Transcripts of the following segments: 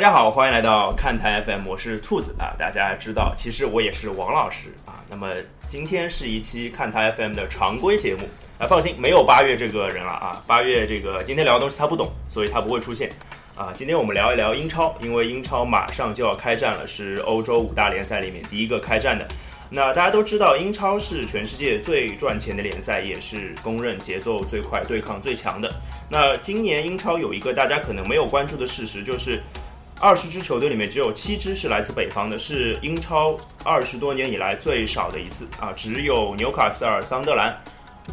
大家好，欢迎来到看台 FM，我是兔子啊。大家知道，其实我也是王老师啊。那么今天是一期看台 FM 的常规节目啊，放心，没有八月这个人了啊。八月这个今天聊的东西他不懂，所以他不会出现啊。今天我们聊一聊英超，因为英超马上就要开战了，是欧洲五大联赛里面第一个开战的。那大家都知道，英超是全世界最赚钱的联赛，也是公认节奏最快、对抗最强的。那今年英超有一个大家可能没有关注的事实，就是二十支球队里面只有七支是来自北方的，是英超二十多年以来最少的一次啊！只有纽卡斯尔、桑德兰、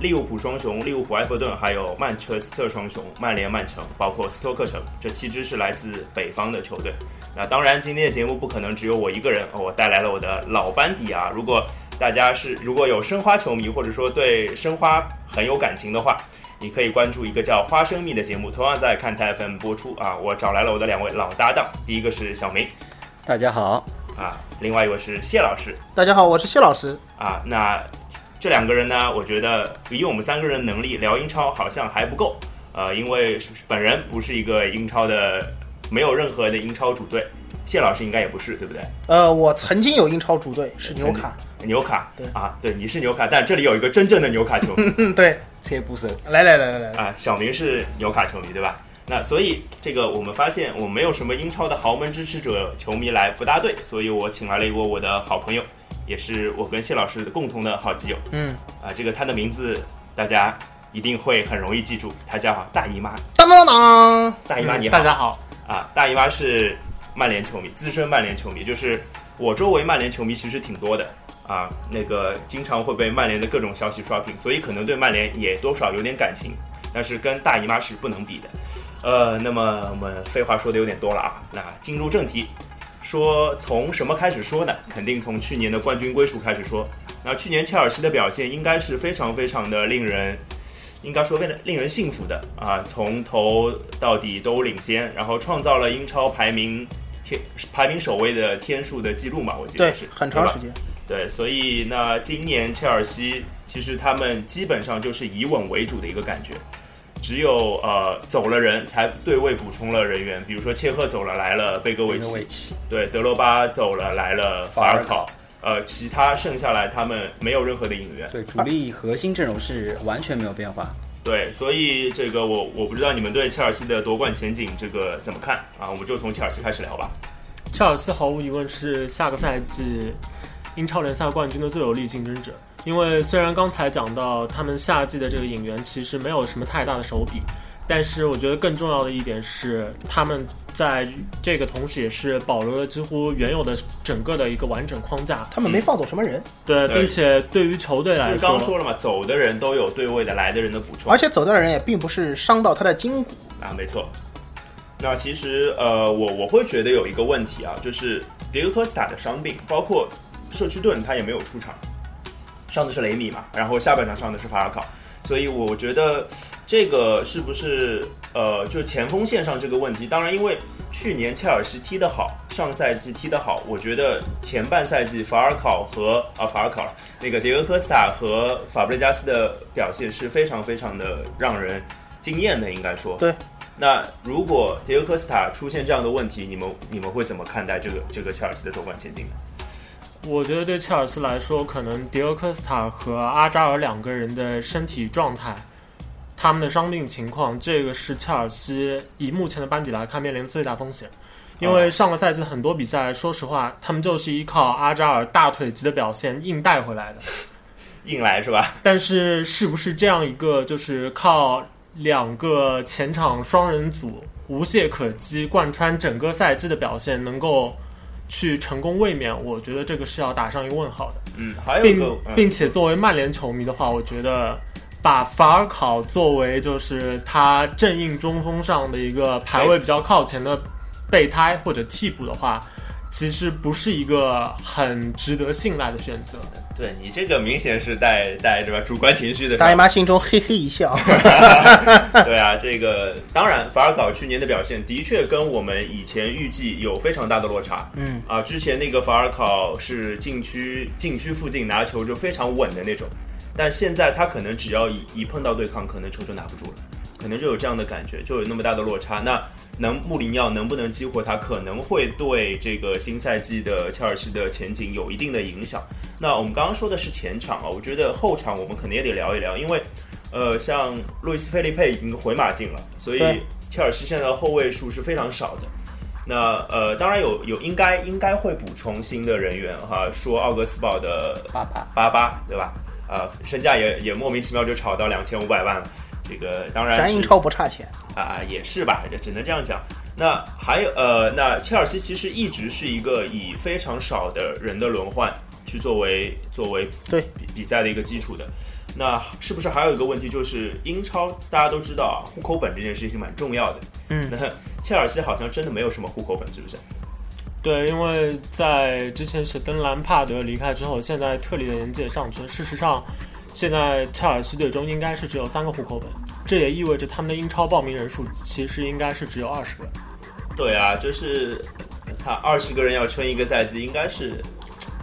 利物浦双雄、利物浦、埃弗顿，还有曼彻斯特双雄、曼联、曼城，包括斯托克城，这七支是来自北方的球队。那当然，今天的节目不可能只有我一个人，我带来了我的老班底啊！如果大家是如果有申花球迷，或者说对申花很有感情的话，你可以关注一个叫《花生蜜》的节目，同样在看台 FM 播出。啊。我找来了我的两位老搭档，第一个是小明，大家好。啊，另外一位是谢老师，大家好，我是谢老师。啊。那这两个人呢，我觉得以我们三个人的能力聊英超好像还不够，呃，因为本人不是一个英超的，没有任何的英超主队。谢老师应该也不是，对不对？呃，我曾经有英超主队。是纽卡，纽卡，对啊，对，你是纽卡，但这里有一个真正的纽卡球。迷，对，切不深，来来来来来。啊，小明是纽卡球迷，对吧？那所以这个我们发现我没有什么英超的豪门支持者球迷来不搭对，所以我请来了一个我的好朋友，也是我跟谢老师共同的好基友，嗯，啊，这个他的名字大家一定会很容易记住，他叫大姨妈，当当当，大姨妈你好，大家好，啊，大姨妈是。曼联球迷，资深曼联球迷，就是我周围曼联球迷其实挺多的啊，那个经常会被曼联的各种消息刷屏，所以可能对曼联也多少有点感情，但是跟大姨妈是不能比的。呃，那么我们废话说的有点多了啊，那进入正题，说从什么开始说呢？肯定从去年的冠军归属开始说。那去年切尔西的表现应该是非常非常的令人。应该说，为了令人信服的啊，从头到底都领先，然后创造了英超排名天排名首位的天数的记录嘛？我记得是很长时间。对，所以那今年切尔西其实他们基本上就是以稳为主的一个感觉，只有呃走了人才对位补充了人员，比如说切赫走了来了贝戈维奇，对，德罗巴走了来了法尔考。呃，其他剩下来他们没有任何的引援，对，主力核心阵容是完全没有变化。对，所以这个我我不知道你们对切尔西的夺冠前景这个怎么看啊？我们就从切尔西开始聊吧。切尔西毫无疑问是下个赛季英超联赛冠军的最有力竞争者，因为虽然刚才讲到他们夏季的这个引援其实没有什么太大的手笔。但是我觉得更重要的一点是，他们在这个同时也是保留了几乎原有的整个的一个完整框架。他们没放走什么人，对，并且对于球队来说，刚刚说了嘛，走的人都有对位的，来的人的补充，而且走的人也并不是伤到他的筋骨啊，没错。那其实呃，我我会觉得有一个问题啊，就是迭戈科斯塔的伤病，包括社区盾他也没有出场，上的是雷米嘛，然后下半场上的是法尔考，所以我觉得。这个是不是呃，就前锋线上这个问题？当然，因为去年切尔西踢得好，上赛季踢得好，我觉得前半赛季法尔考和啊法尔考那个迭戈科斯塔和法布雷加斯的表现是非常非常的让人惊艳的，应该说。对。那如果迭戈科斯塔出现这样的问题，你们你们会怎么看待这个这个切尔西的夺冠前景呢？我觉得对切尔西来说，可能迪欧科斯塔和阿扎尔两个人的身体状态。他们的伤病情况，这个是切尔西以目前的班底来看面临的最大风险，因为上个赛季很多比赛，说实话，他们就是依靠阿扎尔大腿级的表现硬带回来的，硬来是吧？但是是不是这样一个就是靠两个前场双人组无懈可击贯穿整个赛季的表现能够去成功卫冕？我觉得这个是要打上一个问号的。嗯，还有一个，并且作为曼联球迷的话，我觉得。把法尔考作为就是他正印中锋上的一个排位比较靠前的备胎或者替补的话，其实不是一个很值得信赖的选择。对你这个明显是带带对吧主观情绪的。大姨妈心中嘿嘿一笑。对啊，这个当然法尔考去年的表现的确跟我们以前预计有非常大的落差。嗯啊，之前那个法尔考是禁区禁区附近拿球就非常稳的那种。但现在他可能只要一一碰到对抗，可能球就拿不住了。可能就有这样的感觉，就有那么大的落差。那能穆里尼奥能不能激活他，可能会对这个新赛季的切尔西的前景有一定的影响。那我们刚刚说的是前场啊，我觉得后场我们肯定也得聊一聊，因为呃，像路易斯菲利佩已经回马竞了，所以切尔西现在的后卫数是非常少的。那呃，当然有有应该应该会补充新的人员哈，说奥格斯堡的巴巴巴巴对吧？呃，身价也也莫名其妙就炒到两千五百万了。这个当然咱英超不差钱，啊，也是吧，也只能这样讲。那还有呃，那切尔西其实一直是一个以非常少的人的轮换去作为作为对比比赛的一个基础的。那是不是还有一个问题，就是英超大家都知道啊，户口本这件事情蛮重要的。嗯那切尔西好像真的没有什么户口本，是不是？对，因为在之前是登兰帕德离开之后，现在特里的年纪也上去了。事实上，现在切尔西队中应该是只有三个户口本，这也意味着他们的英超报名人数其实应该是只有二十个。对啊，就是他二十个人要撑一个赛季，应该是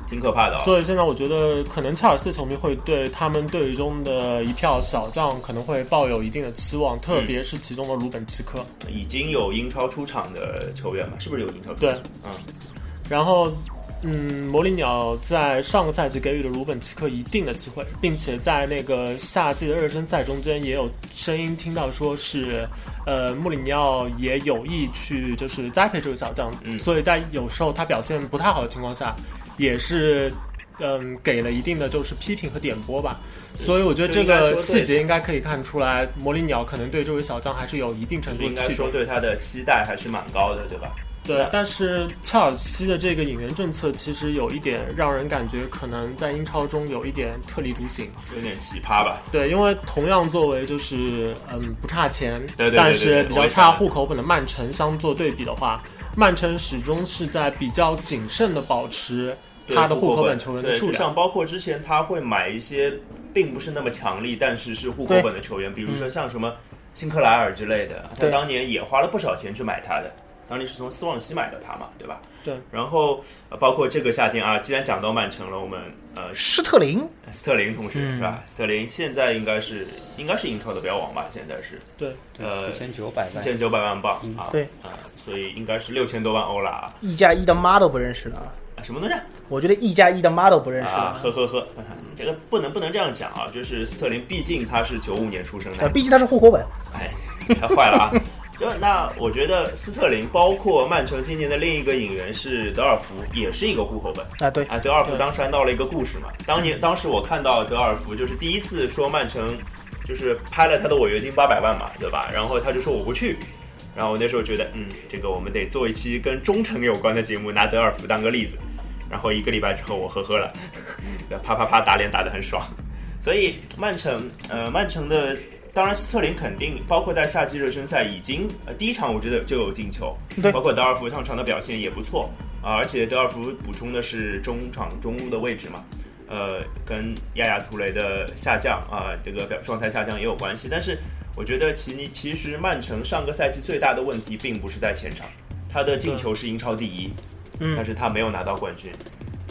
挺可怕的啊、所以现在我觉得，可能切尔西的球迷会对他们队中的一票小将可能会抱有一定的期望，特别是其中的鲁本奇科。已经有英超出场的球员了？是不是有英超出对？嗯，然后，嗯，魔力鸟在上个赛季给予了鲁本奇克一定的机会，并且在那个夏季的热身赛中间也有声音听到说是，呃，穆里尼奥也有意去就是栽培这个小将，嗯所以在有时候他表现不太好的情况下，也是。嗯，给了一定的就是批评和点拨吧，所以我觉得这个细节应该可以看出来，魔力鸟可能对这位小将还是有一定程度的期待说。对他的期待还是蛮高的，对吧？对，但是切尔西的这个引援政策其实有一点让人感觉可能在英超中有一点特立独行。有点奇葩吧？对，因为同样作为就是嗯不差钱，对对对对但是比较差户口本的曼城相做对比的话，曼城始终是在比较谨慎的保持他的户户口本球员的数量。像包括之前他会买一些并不是那么强力，但是是户口本的球员，比如说像什么辛克莱尔之类的，他当年也花了不少钱去买他的。当年是从斯旺西买的他嘛，对吧？对。然后、呃包括这个夏天啊，既然讲到曼城了，我们呃施特林斯特林同学、嗯是吧？斯特林现在应该是应该是英超的标王吧？现在是对，对，呃四千九百万，四千九百万镑嗯啊，对啊、所以应该是六千多万欧了啊！一加一的妈都不认识了，啊什么东西啊？我觉得一加一的妈都不认识啊，了。呵呵呵，这个不能不能这样讲啊！就是斯特林，毕竟他是九五年出生呃，的，毕竟他是户口本，哎，太坏了啊！就那我觉得斯特林，包括曼城今年的另一个引援是德尔福，也是一个户口本啊，对，啊。德尔福当时还闹了一个故事嘛，当年当时我看到德尔福就是第一次说曼城就是拍了他的违约金八百万嘛，对吧？然后他就说我不去。然后我那时候觉得，嗯，这个我们得做一期跟忠诚有关的节目，拿德尔福当个例子。然后一个礼拜之后，我呵呵了，啪啪啪打脸打得很爽。所以曼城，呃，曼城的当然斯特林肯定，包括在夏季热身赛已经呃第一场我觉得就有进球，对包括德尔福上场的表现也不错啊、而且德尔福补充的是中场中路的位置嘛，呃，跟亚亚图雷的下降啊、这个表状态下降也有关系。但是我觉得其其实曼城上个赛季最大的问题并不是在前场，他的进球是英超第一，嗯但是他没有拿到冠军，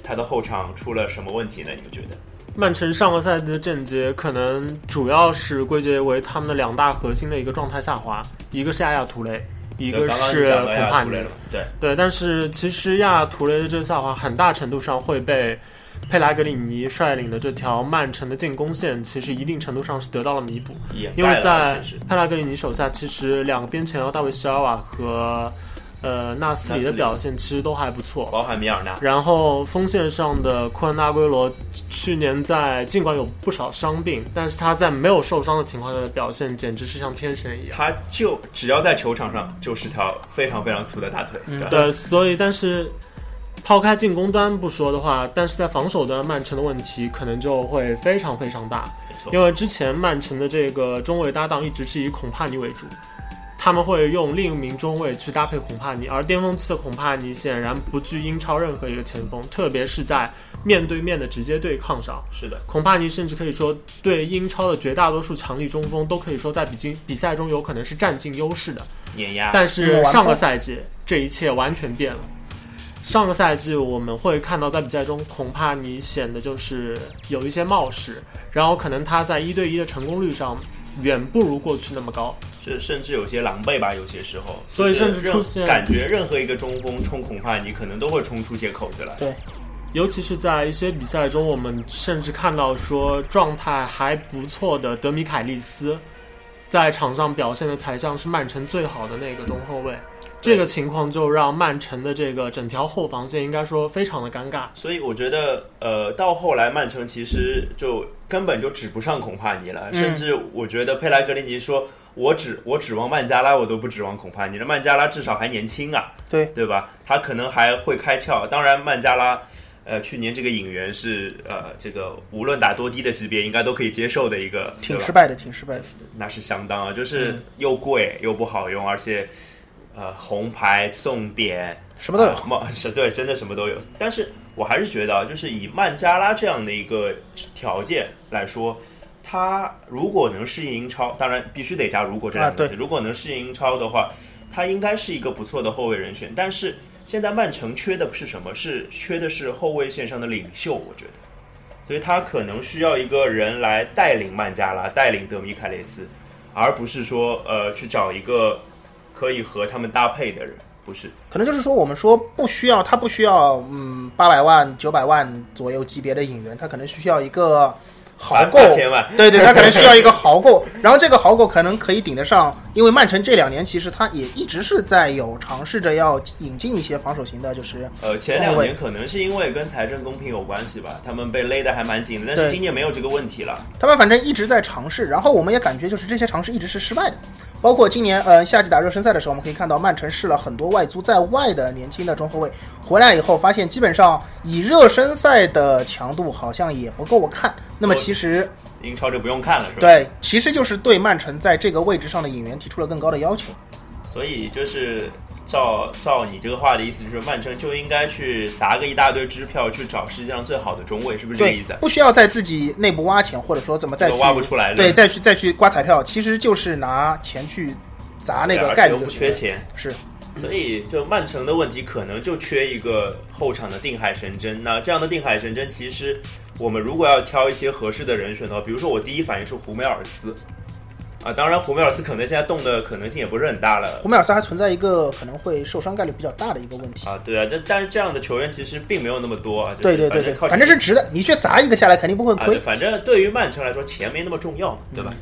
他的后场出了什么问题呢？你们觉得？曼城上个赛季的阵捷可能主要是归结为他们的两大核心的一个状态下滑，一个是亚亚图雷，一个是孔帕尼对。对，但是其实亚亚图雷的这个下滑，很大程度上会被佩莱格里尼率领的这条曼城的进攻线，其实一定程度上是得到了弥补。因为在佩莱格里尼手下，其实两个边前腰大卫席尔瓦和呃纳斯里的表现其实都还不错。包含米尔纳，然后锋线上的库恩纳圭罗，去年在尽管有不少伤病，但是他在没有受伤的情况下的表现简直是像天神一样。他就只要在球场上就是条非常非常粗的大腿，对吧？对，所以但是抛开进攻端不说的话，但是在防守端，曼城的问题可能就会非常非常大，没错。因为之前曼城的这个中卫搭档一直是以孔帕尼为主。他们会用另一名中卫去搭配孔帕尼，而巅峰期的孔帕尼显然不惧英超任何一个前锋，特别是在面对面的直接对抗上，是的，孔帕尼甚至可以说对英超的绝大多数强力中锋都可以说在比竞比赛中有可能是占尽优势的。碾压。但是上个赛季这一切完全变了。上个赛季我们会看到在比赛中，孔帕尼显得就是有一些冒失，然后可能他在一对一的成功率上远不如过去那么高。这甚至有些狼狈吧，有些时候。所以甚至就是出现感觉任何一个中锋冲恐怕你可能都会冲出些口子来。对，尤其是在一些比赛中，我们甚至看到说状态还不错的德米凯利斯，在场上表现的才像是曼城最好的那个中后卫。这个情况就让曼城的这个整条后防线应该说非常的尴尬。所以我觉得，呃，到后来曼城其实就根本就指不上孔帕尼了，嗯甚至我觉得佩莱格林尼说：“我指我指望曼加拉，我都不指望孔帕尼了。曼加拉至少还年轻啊，对对吧？他可能还会开窍。当然，曼加拉。”呃，去年这个引援是呃，这个无论打多低的级别，应该都可以接受的一个，挺失败的，挺失败的。那是相当啊，就是又贵又不好用，而且呃红牌送点什么都有啊冒 是对，真的什么都有。但是我还是觉得啊，就是以曼加拉这样的一个条件来说，他如果能适应英超，当然必须得加“如果”这两个字。啊如果能适应英超的话，他应该是一个不错的后卫人选。但是现在曼城缺的是什么？是缺的是后卫线上的领袖，我觉得。所以他可能需要一个人来带领曼加拉，带领德米凯雷斯，而不是说呃去找一个可以和他们搭配的人，不是。可能就是说，我们说不需要，他不需要，嗯，八百万、九百万左右级别的演员，他可能需要一个豪购，千万，对对，他可能 需要一个豪购，然后这个豪购可能可以顶得上，因为曼城这两年其实他也一直是在有尝试着要引进一些防守型的，就是呃，前两年可能是因为跟财政公平有关系吧，他们被勒得还蛮紧的，但是今年没有这个问题了。他们反正一直在尝试，然后我们也感觉就是这些尝试一直是失败的。包括今年呃夏季打热身赛的时候，我们可以看到曼城试了很多外租在外的年轻的中后卫，回来以后发现基本上以热身赛的强度好像也不够看。那么其实英超就不用看了，是吧？对，其实就是对曼城在这个位置上的引援提出了更高的要求。所以就是照照你这个话的意思，就是曼城就应该去砸个一大堆支票去找世界上最好的中卫，是不是这个意思？，不需要在自己内部挖钱，或者说怎么再去挖不出来对，再去再去刮彩票，其实就是拿钱去砸那个而且又不概率不。缺钱，是，所以就曼城的问题可能就缺一个后场的定海神针。那这样的定海神针，其实我们如果要挑一些合适的人选的话，比如说我第一反应是胡梅尔斯。啊，当然，胡梅尔斯可能现在动的可能性也不是很大了胡梅尔斯还存在一个可能会受伤概率比较大的一个问题。啊。对啊，这但是这样的球员其实并没有那么多啊。就是对对对对，反正是值的，你去砸一个下来肯定不会啊，亏对，。反正对于曼城来说，钱没那么重要，对吧？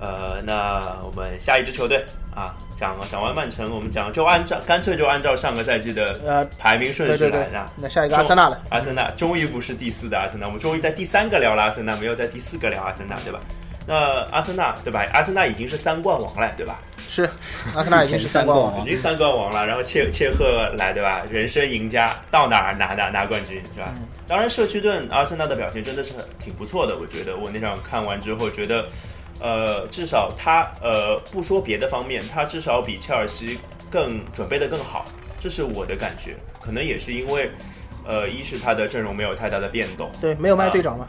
呃，那我们下一支球队啊，讲讲完曼城，我们讲就按照干脆就按照上个赛季的呃，排名顺对对对序来那。，那下一个阿森纳了。阿森纳终于不是第四的阿森纳，我们终于在第三个聊了阿森纳，没有在第四个聊阿森纳，对吧？那阿森纳对吧？阿森纳已经是三冠王了，对吧？是，阿森纳已经是三冠王了。已经三冠王了，然后切切赫来对吧？人生赢家，到哪儿拿拿拿冠军是吧？当然，社区盾阿森纳的表现真的是挺不错的，我觉得我那场看完之后觉得，呃，至少他呃不说别的方面，他至少比切尔西更准备的更好，这是我的感觉。可能也是因为，呃，一是他的阵容没有太大的变动，对，没有卖队长嘛。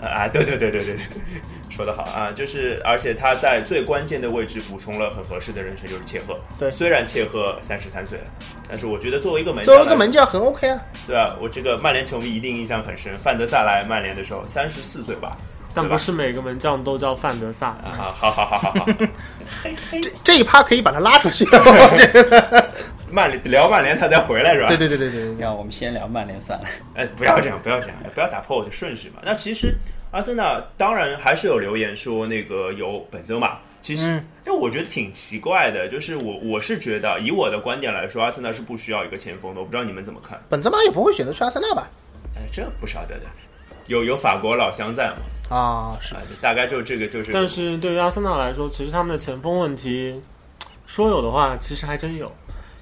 啊啊，对对对对对对，说得好啊，就是而且他在最关键的位置补充了很合适的人选，就是切赫。对虽然切赫三十三岁了，但是我觉得作为一个门将作，为一个门将很 OK 啊。对啊，我这个曼联球迷一定印象很深。范德萨来曼联的时候，三十四岁吧？但不是每个门将都叫范德萨。啊，好好好好好好，嘿嘿，这这一趴可以把他拉出去。曼联聊曼联他再回来是吧？对对对对对对。让我们先聊曼联算了。哎，不要这样，不要这样，不要打破我的顺序嘛。那其实阿森纳当然还是有留言说那个有本泽马，其实嗯，但我觉得挺奇怪的，就是我我是觉得以我的观点来说，阿森纳是不需要一个前锋的，我不知道你们怎么看？本泽马也不会选择去阿森纳吧？哎，这不晓得的，有有法国老乡在嘛？啊，是啊，大概就这个就是。但是对于阿森纳来说，其实他们的前锋问题，说有的话，其实还真有。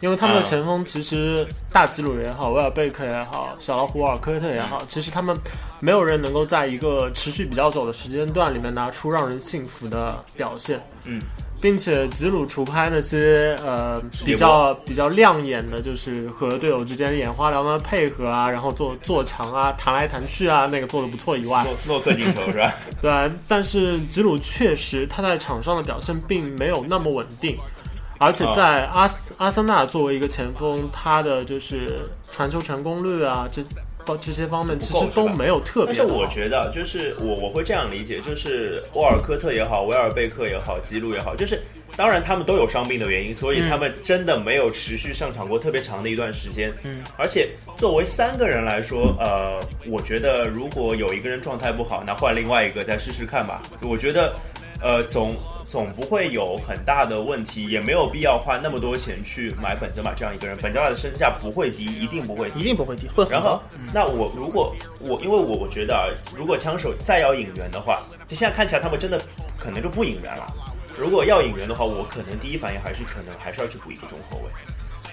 因为他们的啊前锋其实大吉鲁也好，威尔贝克也好，小老虎沃尔科特也好，其实他们没有人能够在一个持续比较久的时间段里面拿出让人信服的表现。嗯，并且吉鲁除拍那些呃比较比较亮眼的，就是和队友之间眼花缭乱的配合啊，然后做做强啊，弹来弹去啊，那个做的不错以外斯，诺斯诺克进球是吧？对啊，但是吉鲁确实他在场上的表现并没有那么稳定，而且在阿、阿森纳作为一个前锋，他的就是传球成功率啊，这方这些方面其实都没有特别但是。我觉得，就是我我会这样理解，就是沃尔科特也好，维尔贝克也好，吉鲁也好，就是当然他们都有伤病的原因，所以他们真的没有持续上场过特别长的一段时间。嗯，而且作为三个人来说，呃，我觉得如果有一个人状态不好，那换另外一个再试试看吧。我觉得，呃，总总不会有很大的问题，也没有必要花那么多钱去买本泽马这样一个人。本泽马的身价不会低，一定不会低。一定不会低，会很然后高。，那我如果我因为我我觉得啊，如果枪手再要引援的话，就现在看起来他们真的可能就不引援了。如果要引援的话，我可能第一反应还是可能还是要去补一个中后卫。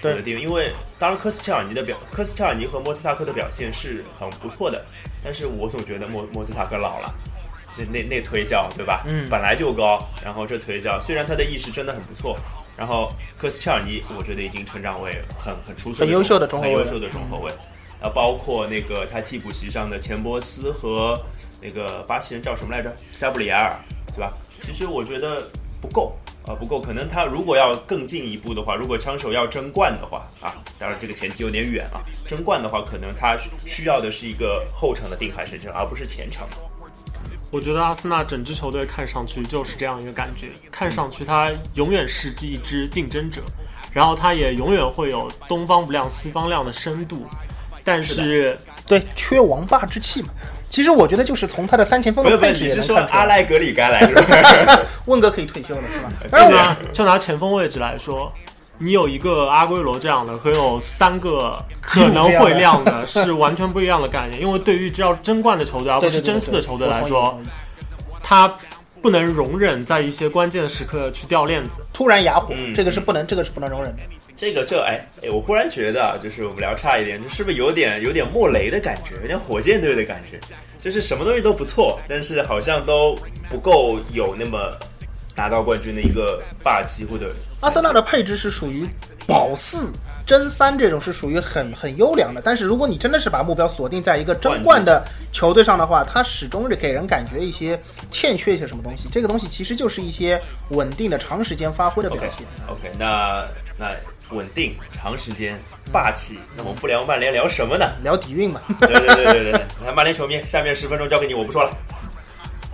对因为当然科斯切尔尼的表，科斯切尔尼和莫斯塔克的表现是很不错的，但是我总觉得莫莫斯塔克老了。那那那腿脚对吧？嗯本来就高，然后这腿脚虽然他的意识真的很不错，然后科斯切尔尼我觉得已经成长为很很出色的很优秀的中后卫很优秀的中后卫。呃，包括那个他替补席上的钱伯斯和那个巴西人叫什么来着？加布里埃尔，对吧？其实我觉得不够啊、呃不够。可能他如果要更进一步的话，如果枪手要争冠的话啊，当然这个前提有点远啊。争冠的话，可能他需要的是一个后场的定海神针，而不是前场。我觉得阿森纳整支球队看上去就是这样一个感觉，看上去他永远是一支竞争者，然后他也永远会有东方不亮西方亮的深度，但是对，缺王霸之气嘛。其实我觉得就是从他的三前锋的配置你是说也能看出来。阿莱格里该来是吧？温格可以退休了是吧？当然我就拿就拿前锋位置来说，你有一个阿圭罗这样的和有三个可能会亮的是完全不一样的概念，因为对于只要争冠的球队而不是争四的球队来说他不能容忍在一些关键的时刻去掉链子。突然哑火，嗯这个是不能，这个是不能容忍的。这个这哎哎，我忽然觉得啊，就是我们聊差一点，是不是有点有点莫雷的感觉，有点火箭队的感觉，就是什么东西都不错，但是好像都不够有那么拿到冠军的一个霸气或者阿森纳的配置是属于保四、争三这种是属于很很优良的，但是如果你真的是把目标锁定在一个争冠的球队上的话，它始终是给人感觉一些欠缺一些什么东西。这个东西其实就是一些稳定的长时间发挥的表现。OK，那那稳定长时间霸气，那我们不聊曼联聊什么呢？聊底蕴嘛，对对对对对对，那曼联球迷，下面十分钟交给你，我不说了。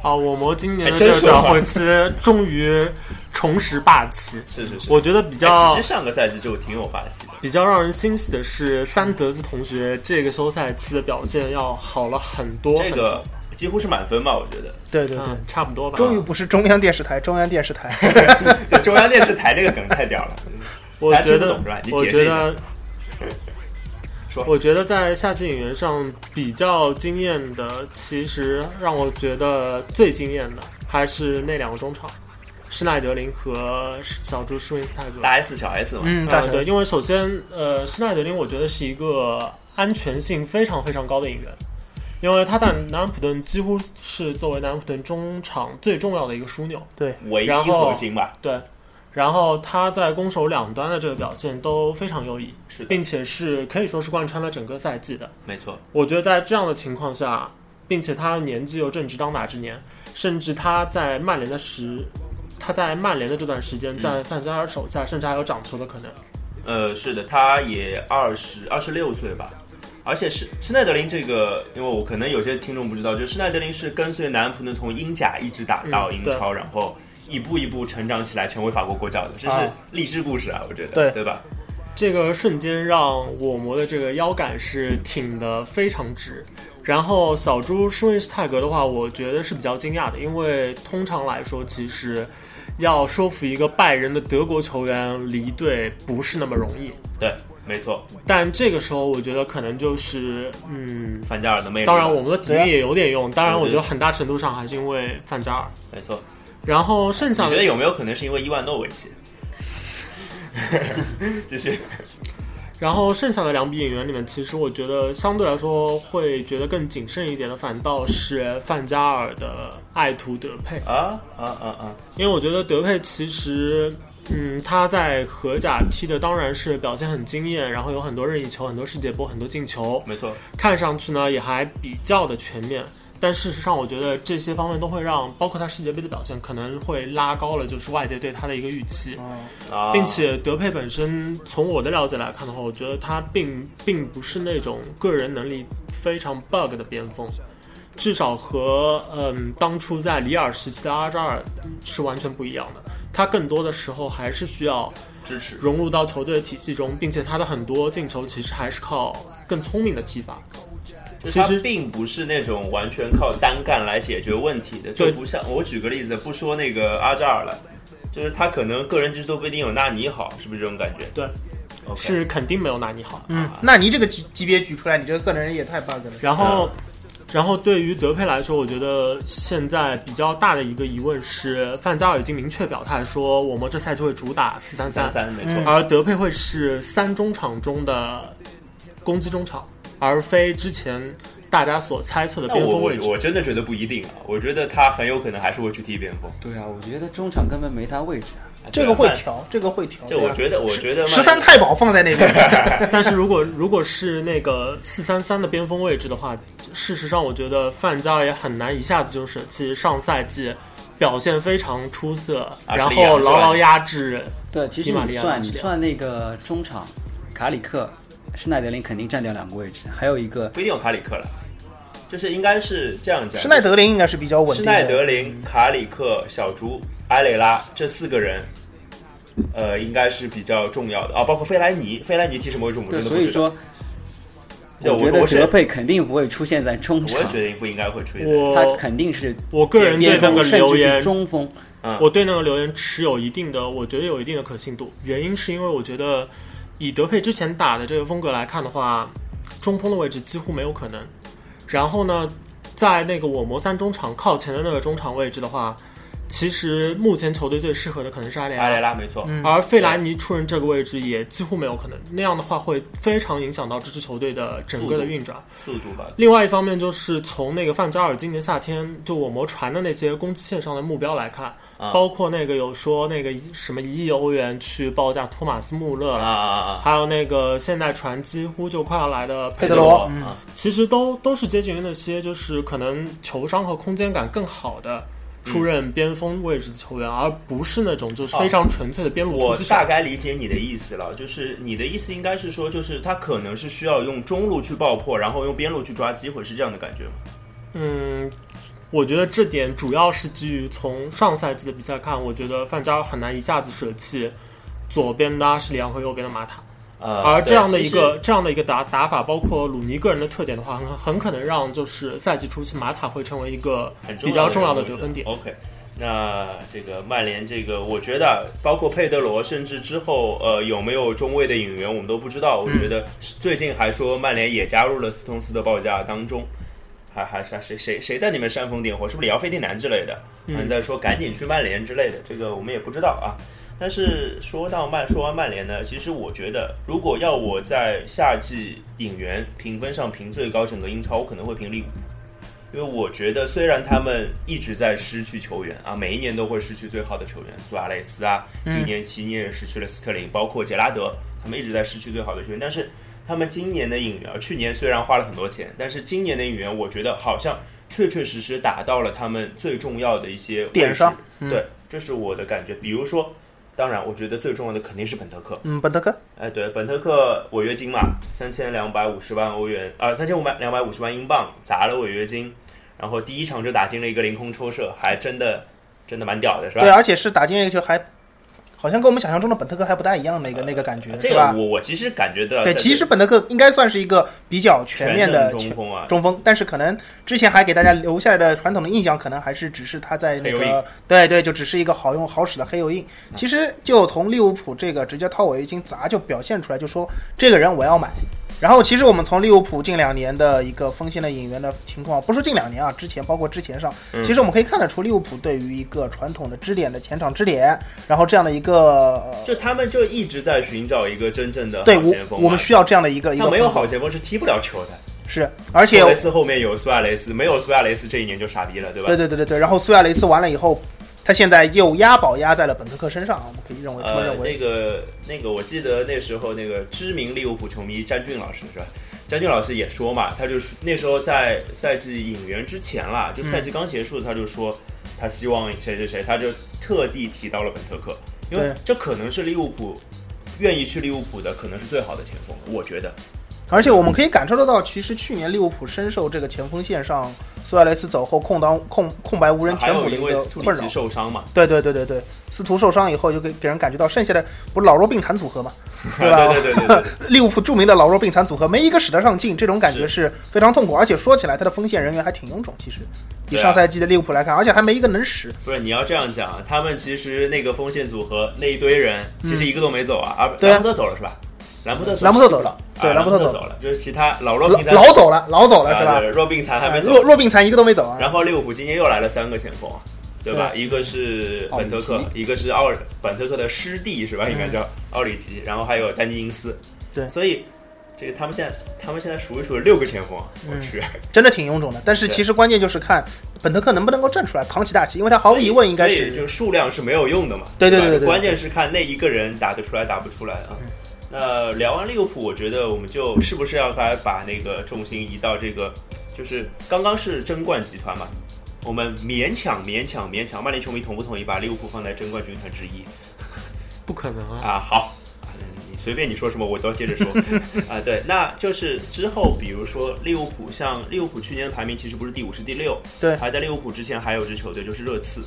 啊，我魔今年的转会期终于重拾霸气。是是是，我觉得比哎较其实上个赛季就挺有霸气的。比较让人欣喜的是，三德子同学这个休赛期的表现要好了很多。这个几乎是满分吧，我觉得。对对对，嗯，差不多吧。终于不是中央电视台，中央电视台。中央电视台这个梗太屌了。大家我觉得懂是吧，你我解释一下觉得，说。我觉得在夏季引援上比较惊艳的，其实让我觉得最惊艳的还是那两个中场，施耐德林和小猪施温斯泰格。大 S 小 S 嘛，嗯，啊，对，因为首先，呃，施耐德林我觉得是一个安全性非常非常高的引援，因为他在南安普顿几乎是作为南安普顿中场最重要的一个枢纽。对。唯一核心吧，对，然后他在攻守两端的这个表现都非常优异，是的，并且是可以说是贯穿了整个赛季的。没错，我觉得在这样的情况下，并且他年纪又正值当打之年，甚至他在曼联的时，他在曼联的这段时间，在范加尔手下，甚至还有掌球的可能。呃，是的，他也二十二十六岁吧，而且是施耐德林这个，因为我可能有些听众不知道，就施耐德林是跟随南安普顿从英甲一直打到嗯英超，然后一步一步成长起来，成为法国国脚的，这是啊励志故事啊，我觉得，对对吧？这个瞬间让我魔的这个腰杆是挺得非常直。然后小猪施温斯泰格的话，我觉得是比较惊讶的，因为通常来说，其实要说服一个拜仁的德国球员离队不是那么容易。对，没错，但这个时候，我觉得可能就是，嗯，范加尔的魅力，当然我们的体力也有点用，当然我觉得很大程度上还是因为范加尔。没错，然后剩下的你觉得有没有可能是因为伊万诺维奇？继续，然后剩下的两笔引援里面，其实我觉得相对来说会觉得更谨慎一点的，反倒是范加尔的爱徒德佩，啊啊啊啊！因为我觉得德佩其实，嗯，他在荷甲踢的当然是表现很惊艳，然后有很多任意球、很多世界波、很多进球，没错，看上去呢也还比较的全面。但事实上，我觉得这些方面都会让，包括他世界杯的表现，可能会拉高了就是外界对他的一个预期。啊，并且德佩本身，从我的了解来看的话，我觉得他并并不是那种个人能力非常 bug 的边锋，至少和嗯当初在里尔时期的阿扎尔是完全不一样的。他更多的时候还是需要支持。融入到球队的体系中，并且他的很多进球其实还是靠更聪明的踢法。其实并不是那种完全靠单干来解决问题的，就对不像我举个例子，不说那个阿扎尔了，就是他可能个人技术都不一定有纳尼好，是不是这种感觉？对。是肯定没有纳尼好。嗯，纳尼这个级级别举出来，你这个个人也太 bug 了。然后，然后对于德佩来说，我觉得现在比较大的一个疑问是，范加尔已经明确表态说，我们这赛季会主打四三三。三，没错，嗯而德佩会是三中场中的攻击中场，而非之前大家所猜测的边锋位置。我真的觉得不一定啊，我觉得他很有可能还是会去踢边锋。对啊，我觉得中场根本没他位置啊。这个会调，这个会调。这我觉得，我觉得十三太保放在那边，但是如果如果是那个四三三的边锋位置的话，事实上我觉得范加尔也很难一下子就是。其实上赛季表现非常出色，然后牢牢压制对，其实你算你算那个中场，卡里克、施耐德林肯定占掉两个位置，还有一个不一定有卡里克了，就是应该是这样讲。施耐德林应该是比较稳定的。施耐德林、卡里克、小猪、埃雷拉这四个人，呃，应该是比较重要的啊，包括费莱尼，费莱尼踢什么位置我们对，真的不知道。所以说，对我觉得德佩肯定不会出现在中场我也场，觉得不应该会出现。他我肯定是我个人对，那个甚至留言是，中锋。嗯，我对那个留言持有一定的，我觉得有一定的可信度。原因是因为我觉得以德佩之前打的这个风格来看的话，中锋的位置几乎没有可能。然后呢，在那个我魔三中场靠前的那个中场位置的话，其实目前球队最适合的可能是阿雷埃雷拉。没错，嗯。而费莱尼出任这个位置也几乎没有可能，那样的话会非常影响到这支球队的整个的运转。速度吧，另外一方面，就是从那个范加尔今年夏天就我魔传的那些攻击线上的目标来看，啊。包括那个有说那个什么一亿欧元去报价托马斯穆勒，啊啊啊。还有那个现在传几乎就快要来的佩德德罗其实都都是接近于那些就是可能球商和空间感更好的出任边锋位置的球员，而不是那种就是非常纯粹的边路。我大概理解你的意思了，就是你的意思应该是说，就是他可能是需要用中路去爆破，然后用边路去抓机会，是这样的感觉吗？嗯，我觉得这点主要是基于从上赛季的比赛看，我觉得范加尔很难一下子舍弃左边的阿什利杨和右边的马塔。呃，而这样的一个这样的一个打打法，包括鲁尼个人的特点的话，很很可能让就是赛季初期马塔会成为一个很比较重要的得分点。OK，那这个曼联这个，我觉得包括佩德罗，甚至之后呃有没有中卫的引援，我们都不知道。我觉得最近还说曼联也加入了斯通斯的报价当中，还还是谁谁谁在里面煽风点火？是不是里奥费迪南之类的？嗯还在说赶紧去曼联之类的，这个我们也不知道啊。但是说到曼，说完曼联呢，其实我觉得，如果要我在夏季引援评分上评最高整个英超，我可能会评利物浦。因为我觉得，虽然他们一直在失去球员啊，每一年都会失去最好的球员，苏亚雷斯啊，嗯今年今年也失去了斯特林，包括杰拉德，他们一直在失去最好的球员。但是他们今年的引援，啊去年虽然花了很多钱，但是今年的引援，我觉得好像确确实实打到了他们最重要的一些位置点上嗯对，这是我的感觉。比如说，当然，我觉得最重要的肯定是本特克。嗯，本特克，哎，对，本特克违约金嘛，三千两百五十万欧元，啊、三千五百两百五十万英镑砸了违约金，然后第一场就打进了一个凌空抽射，还真的真的蛮屌的，是吧？对，而且是打进一个球还，好像跟我们想象中的本特克还不大一样，那个那个感觉这个是吧？我我其实感觉到，对，其实本特克应该算是一个比较全全面的中锋啊，中锋，但是可能之前还给大家留下来的传统的印象，可能还是只是他在那个对对，就只是一个好用好使的黑油印。其实就从利物浦这个直接掏违约金砸就表现出来，就说这个人我要买。然后其实我们从利物浦近两年的一个锋线的引援的情况，不是说近两年啊，之前包括之前上，嗯其实我们可以看得出利物浦对于一个传统的支点的前场支点，然后这样的一个。呃就他们就一直在寻找一个真正的对前锋，我们需要这样的一个一个他没有好前锋是踢不了球的。是，而且苏亚雷斯后面有苏亚雷斯，没有苏亚雷斯这一年就傻逼了，对吧？对对对对对，然后苏亚雷斯完了以后，他现在又押宝押在了本特克身上，我们可以认为这么呃认，为。那个那个，我记得那时候那个知名利物浦球迷詹俊老师是吧？詹俊老师也说嘛，他就是那时候在赛季引援之前啦，就赛季刚结束，他就说他希望谁谁谁，他就特地提到了本特克，因为这可能是利物浦愿意去利物浦的，可能是最好的前锋，我觉得。而且我们可以感受得到，其实去年利物浦深受这个前锋线上苏亚雷斯走后空当空空白无人填补的一个因为斯图里困扰。受伤嘛，对对对对对，司徒受伤以后就给给人感觉到剩下的不是老弱病残组合嘛，对吧？对对对对对 利物浦著名的老弱病残组合，没一个使得上劲，这种感觉是非常痛苦。而且说起来，他的锋线人员还挺臃肿，其实以对啊上赛季的利物浦来看，而且还没一个能使。不是你要这样讲，他们其实那个锋线组合那一堆人，其实一个都没走啊，啊，对啊兰普特走了是吧？兰普特兰普特走了啊对兰普特走走了，就是其他老弱老病残老走了，老走了，是吧？弱病残还没走弱，弱病残一个都没走啊。然后利物浦今天又来了三个前锋啊，对吧？一个是本特克，一个是奥本特克的师弟是吧？应该叫奥里奇，然后还有丹尼因斯。对所以这个他们现在他们现在数一数六个前锋啊，我嗯去，真的挺臃肿的。但是其实关键就是看本特克能不能够站出来扛起大旗，因为他毫无疑问应该是就是数量是没有用的嘛。对对对对关键是看那一个人打得出来打不出来啊。那聊完利物浦，我觉得我们就是不是要该把那个重心移到这个，就是刚刚是争冠集团嘛，我们勉强勉强勉强，曼联球迷同不同意把利物浦放在争冠军团之一不可能啊！啊？好。啊你随便你说什么，我都要接着说啊。对，那就是之后，比如说利物浦，像利物浦去年的排名其实不是第五，是第六。对还在利物浦之前还有支球队就是热刺，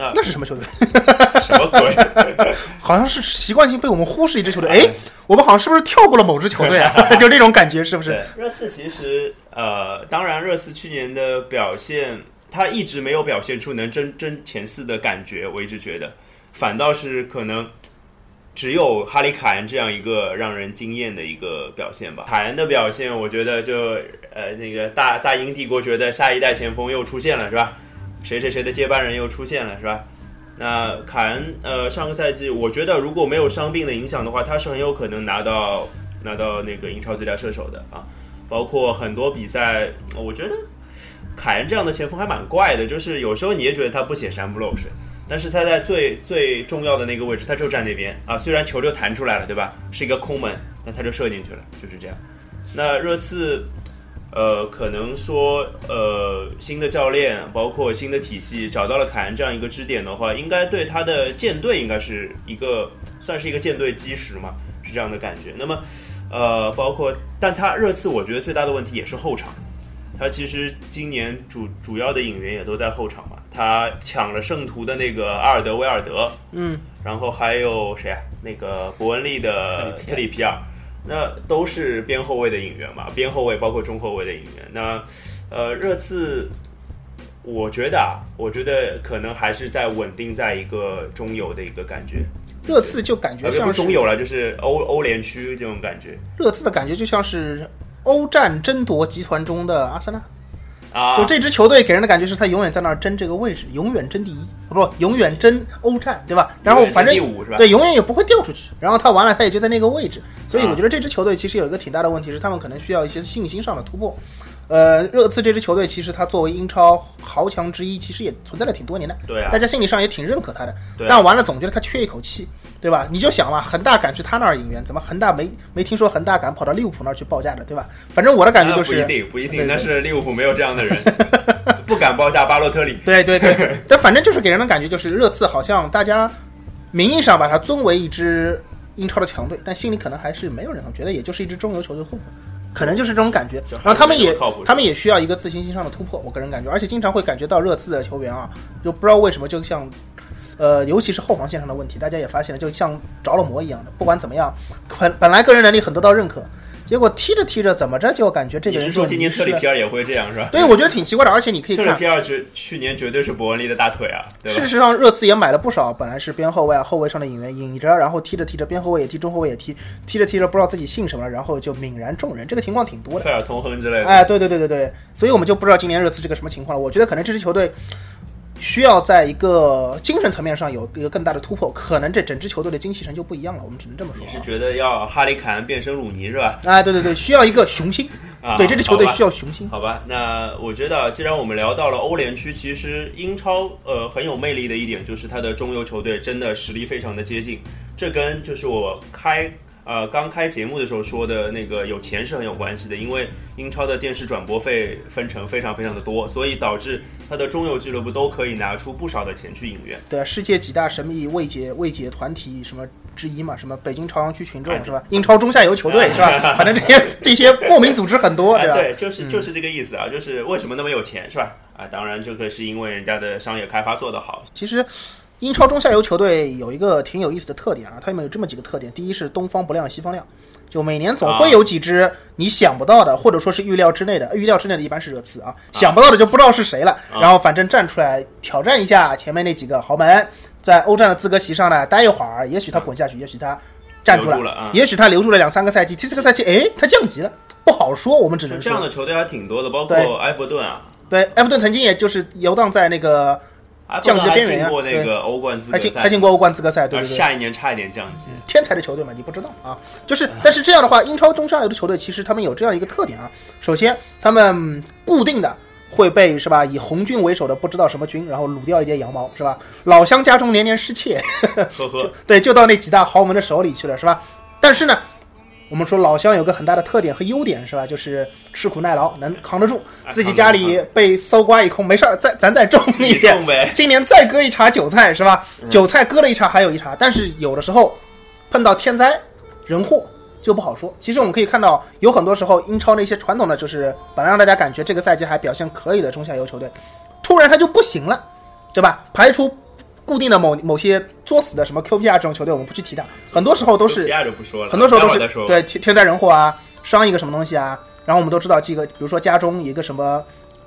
那那是什么球队？什么鬼？好像是习惯性被我们忽视一支球队。哎，我们好像是不是跳过了某支球队啊？就这种感觉，是不是？，热刺其实呃，当然热刺去年的表现，他一直没有表现出能争争前四的感觉，我一直觉得，反倒是可能。只有哈里凯恩这样一个让人惊艳的一个表现吧。凯恩的表现，我觉得就呃那个大大英帝国觉得下一代前锋又出现了是吧？谁谁谁的接班人又出现了是吧？那凯恩呃上个赛季，我觉得如果没有伤病的影响的话，他是很有可能拿到拿到那个英超最佳射手的啊。包括很多比赛，我觉得凯恩这样的前锋还蛮怪的，就是有时候你也觉得他不显山不漏水，但是他在最最重要的那个位置，他就站那边啊。虽然球就弹出来了，对吧？是一个空门，但他就射进去了，就是这样。那热刺，呃，可能说，呃，新的教练，包括新的体系，找到了凯恩这样一个支点的话，应该对他的舰队应该是一个算是一个舰队基石嘛，是这样的感觉。那么，呃，包括，但他热刺，我觉得最大的问题也是后场。他其实今年主主要的引援也都在后场嘛，他抢了圣徒的那个阿尔德威尔德，嗯，然后还有谁啊？那个伯恩利的特里皮尔，那都是边后卫的引援嘛，边后卫包括中后卫的引援。那呃，热刺，我觉得啊，我觉得可能还是在稳定在一个中游的一个感觉，热刺就感觉像中游了，就是欧欧联区这种感觉热刺的感觉就像是欧战争夺集团中的阿森纳。啊。就这支球队给人的感觉是他永远在那儿争这个位置，永远争第一，不，永远争欧战，对吧？然后反正第五是吧？对，永远也不会掉出去。然后他完了，他也就在那个位置。所以我觉得这支球队其实有一个挺大的问题是，他们可能需要一些信心上的突破。呃，热刺这支球队其实他作为英超豪强之一，其实也存在了挺多年的，对啊大家心理上也挺认可他的。对啊但完了总觉得他缺一口气，对吧？你就想嘛，恒大敢去他那儿引援，怎么恒大没没听说恒大敢跑到利物浦那儿去报价的，对吧？反正我的感觉就是那不一定，不一定，但是利物浦没有这样的人，不敢报价巴洛特利。对对对，但反正就是给人的感觉就是热刺好像大家名义上把它尊为一支英超的强队，但心里可能还是没有认同，觉得也就是一支中游球队混混，可能就是这种感觉然后他们也他们也需要一个自信心上的突破，我个人感觉，而且经常会感觉到热刺的球员啊，就不知道为什么就像。呃，尤其是后防线上的问题，大家也发现了，就像着了魔一样的。不管怎么样，本本来个人能力很得到认可，结果踢着踢着，怎么着就感觉这你个人就是说今年特里皮尔也会这样是吧？对，我觉得挺奇怪的。而且你可以看，特里皮尔绝去年绝对是伯恩利的大腿啊，对吧事？实上，热刺也买了不少，本来是边后卫啊、后卫上的引援，引着，然后踢着踢着，边后卫也踢，中后卫也踢，踢着踢着不知道自己姓什么，然后就泯然众人，这个情况挺多的。费尔通亨之类的。哎，对对对对对，所以我们就不知道今年热刺这个什么情况了。我觉得可能这支球队需要在一个精神层面上有一个更大的突破，可能这整支球队的精气神就不一样了。我们只能这么说你是觉得要哈里凯恩变身鲁尼是吧？啊。哎，对对对，需要一个雄心。啊，对，这支球队需要雄心。好吧，那我觉得，既然我们聊到了欧联区，其实英超呃很有魅力的一点就是它的中游球队真的实力非常的接近，这跟就是我开呃刚开节目的时候说的那个有钱是很有关系的，因为英超的电视转播费分成非常非常的多，所以导致它的中游俱乐部都可以拿出不少的钱去引援。对，世界几大神秘未解未解团体什么之一嘛，什么北京朝阳区群众哎是吧？英超中下游球队是吧？反正这些这些莫名组织很多，哎，对吧？对，就是就是这个意思啊，就是为什么那么有钱是吧？啊，当然这个是因为人家的商业开发做得好，其实，英超中下游球队有一个挺有意思的特点啊，他们有这么几个特点：第一是东方不亮西方亮，就每年总会有几支你想不到的，或者说是预料之内的，预料之内的一般是热刺啊，想不到的就不知道是谁了。啊然后反正站出来挑战一下前面那几个豪门，在欧战的资格席上呢待一会儿，也许他滚下去，也许他站住了啊也许他留住了两三个赛季，第四个赛季，哎，他降级了，不好说，我们只能说。这样的球队还挺多的，包括埃弗顿啊，对，埃弗顿曾经也就是游荡在那个降级边缘啊进过那个欧冠资还格赛，进还进过欧冠资格赛，对而对对。下一年差一点降级。天才的球队嘛，你不知道啊。就是，但是这样的话，英超中下游的球队其实他们有这样一个特点啊。首先，他们固定的会被是吧，以红军为首的不知道什么军，然后撸掉一点羊毛是吧？老乡家中年年失窃，呵呵，对，就到那几大豪门的手里去了是吧？但是呢，我们说老乡有个很大的特点和优点是吧？就是吃苦耐劳，能扛得住。啊自己家里被搜刮一空，没事儿，再咱再种一点。今年再割一茬韭菜是吧？韭菜割了一茬还有一茬，但是有的时候碰到天灾人祸就不好说。其实我们可以看到，有很多时候英超那些传统的就是本来让大家感觉这个赛季还表现可以的中下游球队，突然他就不行了，对吧？排除固定的某某些作死的什么 QPR 这种球队，我们不去提它，很多时候都是第二就不说了，很多时候都是。对天天灾人祸啊，伤一个什么东西啊，然后我们都知道这个，比如说家中一个什么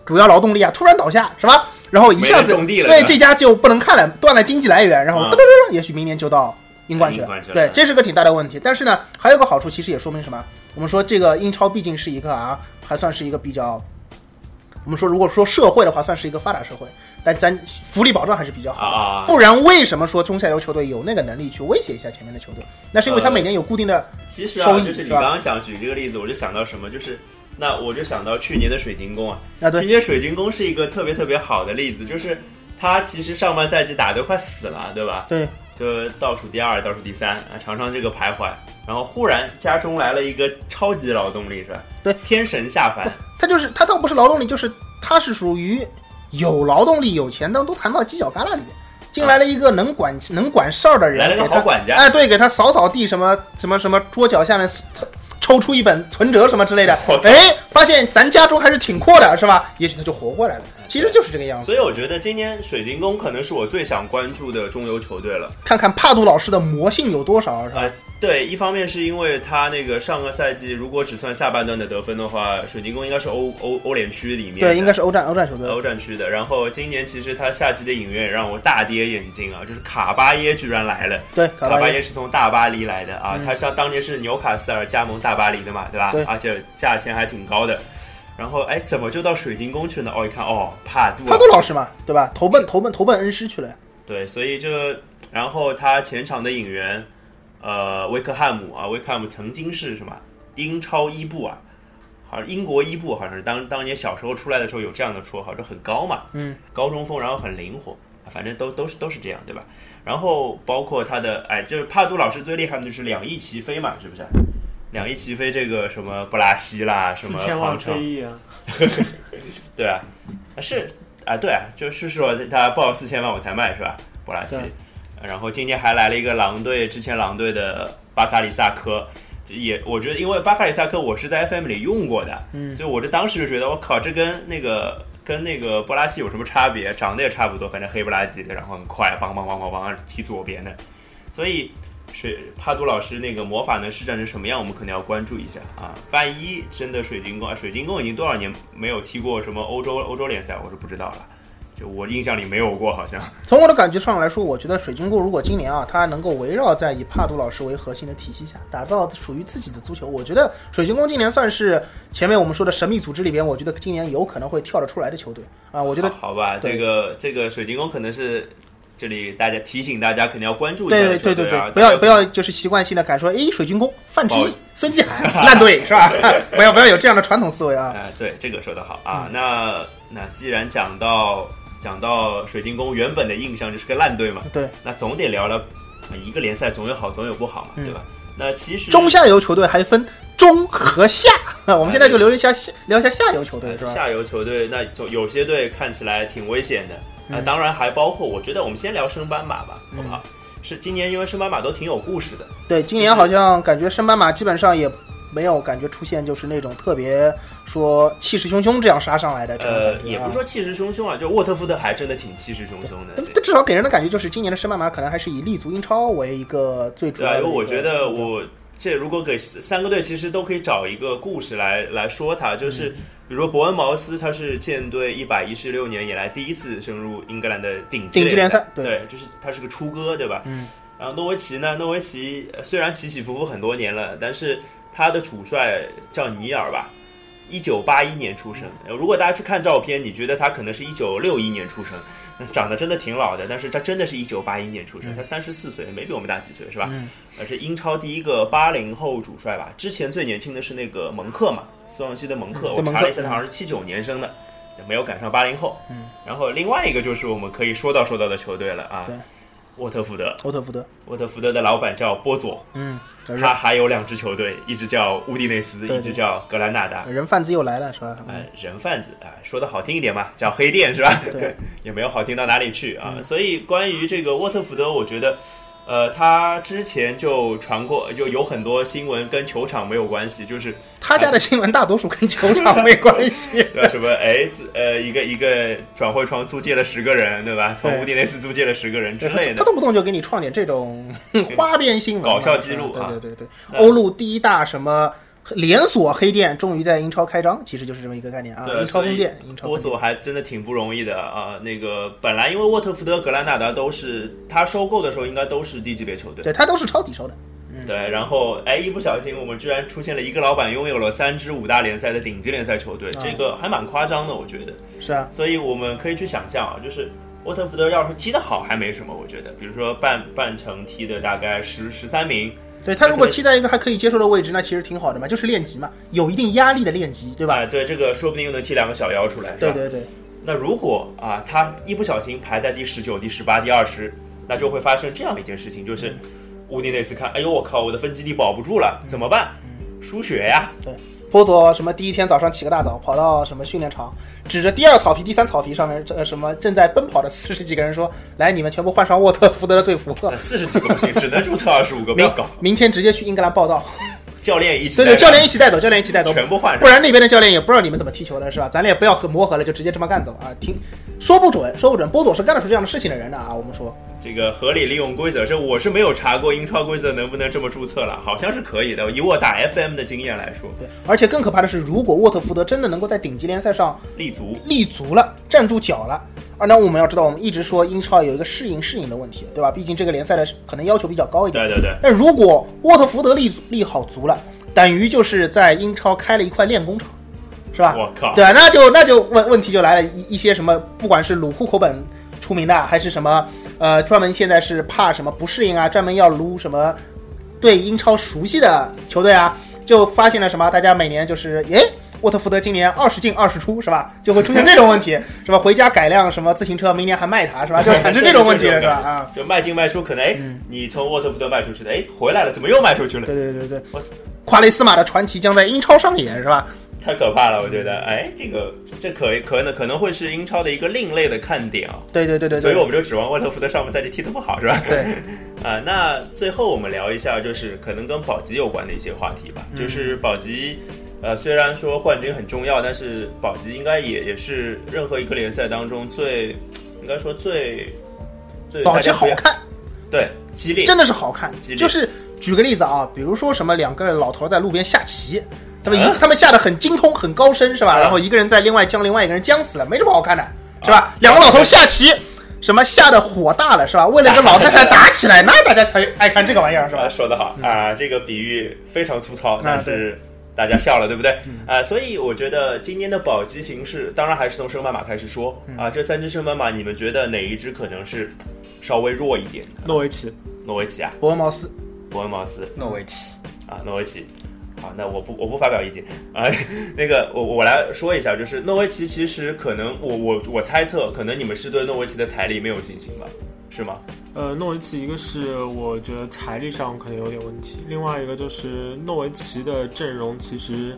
主要劳动力啊突然倒下是吧？然后一下子对这家就不能看了，断了经济来源，然后嗯噔噔噔，也许明年就到英冠去了对嗯，这是个挺大的问题。但是呢，还有个好处，其实也说明什么？我们说这个英超毕竟是一个啊，还算是一个比较，我们说如果说社会的话，算是一个发达社会，但咱福利保障还是比较好的。啊啊，不然为什么说中下游球队有那个能力去威胁一下前面的球队？那是因为他每年有固定的其实啊，收益就是你是吧刚刚讲举这个例子，我就想到什么，就是那我就想到去年的水晶宫啊，啊，对去年水晶宫是一个特别特别好的例子，就是他其实上半赛季打得快死了，对吧？对就倒数第二、倒数第三啊，常常这个徘徊，然后忽然家中来了一个超级劳动力，是吧？对，天神下凡，他就是他倒不是劳动力，就是他是属于有劳动力、有钱，但都藏到犄角旮旯里面。进来了一个能管能管事儿的人，来了个好管家哎，对，给他扫扫地，什么什么什么桌角下面抽出一本存折什么之类的我，哎，发现咱家中还是挺阔的，是吧？也许他就活过来了。其实就是这个样子。所以我觉得今年水晶宫可能是我最想关注的中游球队了。看看帕杜老师的魔性有多少，是吧？啊，对，一方面是因为他那个上个赛季如果只算下半段的得分的话，水晶宫应该是欧欧欧联区里面对，应该是是欧战欧战球队。欧战区的。然后今年其实他夏季的引援也让我大跌眼镜啊，就是卡巴耶居然来了。对，卡巴耶卡巴耶是从大巴黎来的啊，嗯他像当年是纽卡斯尔加盟大巴黎的嘛，对吧？对而且价钱还挺高的。然后哎，怎么就到水晶宫去了呢？哦，一看哦，帕杜啊，帕杜老师嘛，对吧？投奔投奔投奔恩师去了。对，所以就然后他前场的引援，呃，威克汉姆啊，威克汉姆曾经是什么英超伊布啊，好像英国伊布好像是当当年小时候出来的时候有这样的绰号，就很高嘛，嗯，高中锋，然后很灵活，反正都都是都是这样，对吧？然后包括他的哎，就是帕杜老师最厉害的就是两翼齐飞嘛，是不是？两翼齐飞，这个什么布拉西啦，什么四千万皇城 K，亿啊！对啊，啊是啊，对啊，就是说他报四千万我才卖是吧？布拉西，然后今天还来了一个狼队，之前狼队的巴卡里萨科，也我觉得因为巴卡里萨科我是在 FM 里用过的，嗯所以我这当时就觉得我靠，这跟那个跟那个波拉西有什么差别？长得也差不多，反正黑不拉几的，然后很快，梆梆梆梆梆踢左边的，所以。水帕杜老师那个魔法能施展成什么样，我们可能要关注一下啊！万一真的水晶宫啊，水晶宫已经多少年没有踢过什么欧洲欧洲联赛，我是不知道了。就我印象里没有过，好像从我的感觉上来说，我觉得水晶宫如果今年啊，它能够围绕在以帕杜老师为核心的体系下，打造属于自己的足球，我觉得水晶宫今年算是前面我们说的神秘组织里边，我觉得今年有可能会跳得出来的球队啊。我觉得好好吧，这个这个水晶宫可能是这里大家提醒大家肯定要关注一下对对对对对，不要不要就是习惯性的敢说，哎，水晶宫范志毅、孙继海 烂队是吧？不要不要有这样的传统思维啊。哎、对，这个说的好啊。嗯那那既然讲到讲到水晶宫原本的印象就是个烂队嘛，对，那总得聊聊，一个联赛总有好总有不好嘛，嗯对吧？那其实中下游球队还分中和下，我们现在就聊一下下聊一下下游球队是吧？下游球队那就有些队看起来挺危险的，那、嗯当然还包括，我觉得我们先聊升班马吧，好不好？是今年因为升班马都挺有故事的，对，今年好像感觉升班马基本上也没有感觉出现就是那种特别说气势汹汹这样杀上来的呃也不是说气势汹汹啊，就沃特福德还真的挺气势汹汹的。但但至少给人的感觉就是今年的升班马可能还是以立足英超为一个最主要的我觉得我这如果给三个队，其实都可以找一个故事来来说它，就是嗯比如说伯恩茅斯，他是舰队一百一十六年以来第一次升入英格兰的顶级顶级联赛对对，这是他是个初哥，对吧？嗯。然后诺维奇呢？诺维奇呃虽然起起伏伏很多年了，但是他的主帅叫尼尔吧，一九八一年出生。呃如果大家去看照片，你觉得他可能是一九六一年出生，长得真的挺老的，但是他真的是一九八一年出生，他三十四岁，没比我们大几岁，是吧？嗯呃，是英超第一个八零后主帅吧？之前最年轻的是那个蒙克嘛，斯旺西的蒙克我查了一下，他好像是七九年生的，没有赶上八零后。嗯，然后另外一个就是我们可以说到说到的球队了啊对，沃特福德。沃特福德，沃特福德的老板叫波佐，嗯，他还有两支球队，一支叫乌迪内斯，对一支叫格兰纳达。人贩子又来了是吧？哎，人贩子啊、说的好听一点嘛，叫黑店是吧？对，也没有好听到哪里去啊。嗯所以关于这个沃特福德，我觉得，呃，他之前就传过，就有很多新闻跟球场没有关系，就是他家的新闻大多数跟球场没关系。对？什么哎，呃，一个一个转会窗租借了十个人，对吧？从对乌迪内斯租借了十个人之类的。他动不动就给你创点这种 花边新闻，搞笑记录啊对对对对，欧陆第一大什么连锁黑店终于在英超开张，其实就是这么一个概念啊。对，英超分店，英超波索还真的挺不容易的啊。那个本来因为沃特福德、格兰纳达都是他收购的时候应该都是低级别球队，对他都是抄底收的。对，然后哎，一不小心我们居然出现了一个老板拥有了三支五大联赛的顶级联赛球队，啊这个还蛮夸张的，我觉得。是啊，所以我们可以去想象啊，就是沃特福德要是踢得好还没什么，我觉得，比如说半半程踢的大概十十三名，对他如果踢在一个还可以接受的位置，那其实挺好的嘛，就是练级嘛，有一定压力的练级，对吧？哎，对，这个说不定又能踢两个小妖出来？对对对，那如果啊，他一不小心排在第十九、第十八、第二十，那就会发生这样一件事情，就是乌迪内斯看，哎呦我靠，我的分基地保不住了，怎么办？输血呀！波佐什么第一天早上起个大早，跑到什么训练场，指着第二草皮、第三草皮上面，呃什么正在奔跑的四十几个人说：“来，你们全部换上沃特福德的队服，四十几个不行，只能注册二十五个，不要明搞。明天直接去英格兰报道。”教练一起对对，教练一起带走，教练一起带走，全部换上不然那边的教练也不知道你们怎么踢球的，是吧？咱俩也不要和磨合了，就直接这么干走啊！听说不准，说不准，波佐是干得出这样的事情的人的啊！我们说，这个合理利用规则，这我是没有查过英超规则能不能这么注册了，好像是可以的。以我打 FM 的经验来说，对，而且更可怕的是，如果沃特福德真的能够在顶级联赛上立足立足了，站住脚了。啊，那我们要知道，我们一直说英超有一个适应适应的问题，对吧？毕竟这个联赛的可能要求比较高一点。对对对，但如果沃特福德立足立好足了，等于就是在英超开了一块练功场，是吧？我靠，对啊，那就那就问问题就来了，一一些什么，不管是鲁户口本出名的，还是什么呃，专门现在是怕什么不适应啊，专门要撸什么对英超熟悉的球队啊，就发现了什么？大家每年就是，诶，沃特福德今年二十进二十出是吧？就会出现这种问题，是吧？回家改辆什么自行车，明年还卖它是吧？就产生这种 问题了是吧？啊，就卖进卖出，可能哎，嗯你从沃特福德卖出去的，哎，回来了，怎么又卖出去了？对对对对我，夸雷斯马的传奇将在英超上演是吧？太可怕了，我觉得，哎，这个这可可能可能会是英超的一个另类的看点啊。对对对对对，所以我们就指望沃特福德上半赛季踢得不好，是吧？对，啊，那最后我们聊一下，就是可能跟保级有关的一些话题吧。嗯就是保级，呃，虽然说冠军很重要，但是保级应该也也是任何一个联赛当中最，应该说最最保级好看。对激烈，真的是好看激。烈就是举个例子啊，比如说什么两个老头在路边下棋，他们一、啊他们下的很精通、很高深，是吧？啊然后一个人在另外将另外一个人将死了，没什么好看的，是吧？啊两个老头下棋，什么下的火大了，是吧？为了一个 老太太打起来，那大家才爱看这个玩意儿，是啊，吧？说得好啊，这个比喻非常粗糙，但是大家笑了，对不对？啊，所以我觉得今年的保级形势，当然还是从升班马开始说嗯啊。这三只升班马，你们觉得哪一只可能是稍微弱一点的？诺维奇，诺维奇啊，伯恩茅斯，伯恩茅斯诺维奇，啊，诺维奇。好，那我不我不发表意见啊。那个我我来说一下，就是诺维奇其实可能我我我猜测，可能你们是对诺维奇的财力没有信心吧？是吗？呃，诺维奇一个是我觉得财力上可能有点问题，另外一个就是诺维奇的阵容其实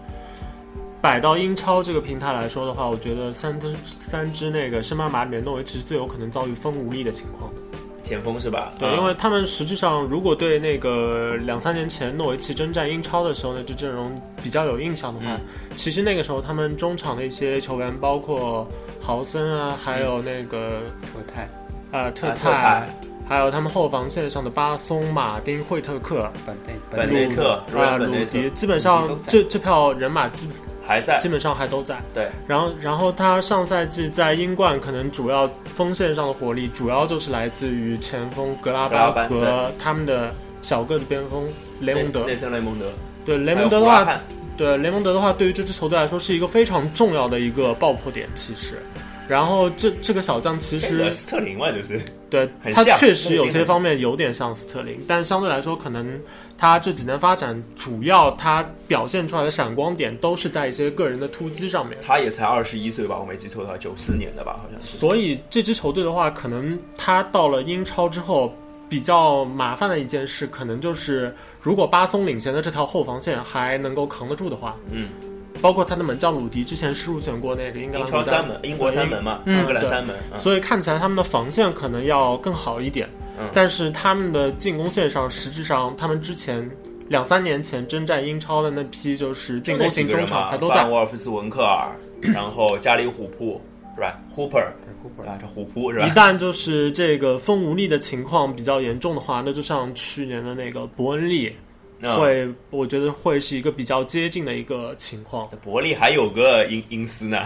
摆到英超这个平台来说的话，我觉得三支三支那个升班马里面，诺维奇是最有可能遭遇风无力的情况的。前锋是吧？对，嗯因为他们实际上如果对那个两三年前诺维奇征战英超的时候那支阵容比较有印象的话，嗯其实那个时候他们中场的一些球员，包括豪森啊，还有那个特泰呃特啊特泰还有他们后防线上的巴松、马丁、惠特克、本内本内内特啊、鲁迪，基本上这这票人马基还在基本上还都在。对，然后，然后他上赛季在英冠可能主要锋线上的火力，主要就是来自于前锋格拉巴和他们的小个子边锋雷蒙德内。森雷蒙德，对雷雷蒙德的话，对雷蒙德的话，对于这支球队来说是一个非常重要的一个爆破点，其实。然后这这个小将其实斯特林嘛，就是对他确实有些方面有点像斯特林，但相对来说，可能他这几年发展，主要他表现出来的闪光点都是在一些个人的突击上面。他也才二十一岁吧，我没记错的话，九四年的吧，好像是。所以这支球队的话，可能他到了英超之后，比较麻烦的一件事，可能就是如果巴松领衔的这条后防线还能够扛得住的话，嗯，包括他的门将鲁迪之前是入选过那个英格兰超三门，英国三门嘛，嗯英格兰三门，嗯所以看起来他们的防线可能要更好一点，嗯但是他们的进攻线上，实质上他们之前两三年前征战英超的那批就是进攻型中场还都在范。沃尔夫斯文克尔，然后加里虎扑是吧？Hooper 对 Cooper 是吧？这虎扑是吧一？旦就是这个风无力的情况比较严重的话，那就像去年的那个伯恩利，嗯会我觉得会是一个比较接近的一个情况。这伯利还有个因因斯呢，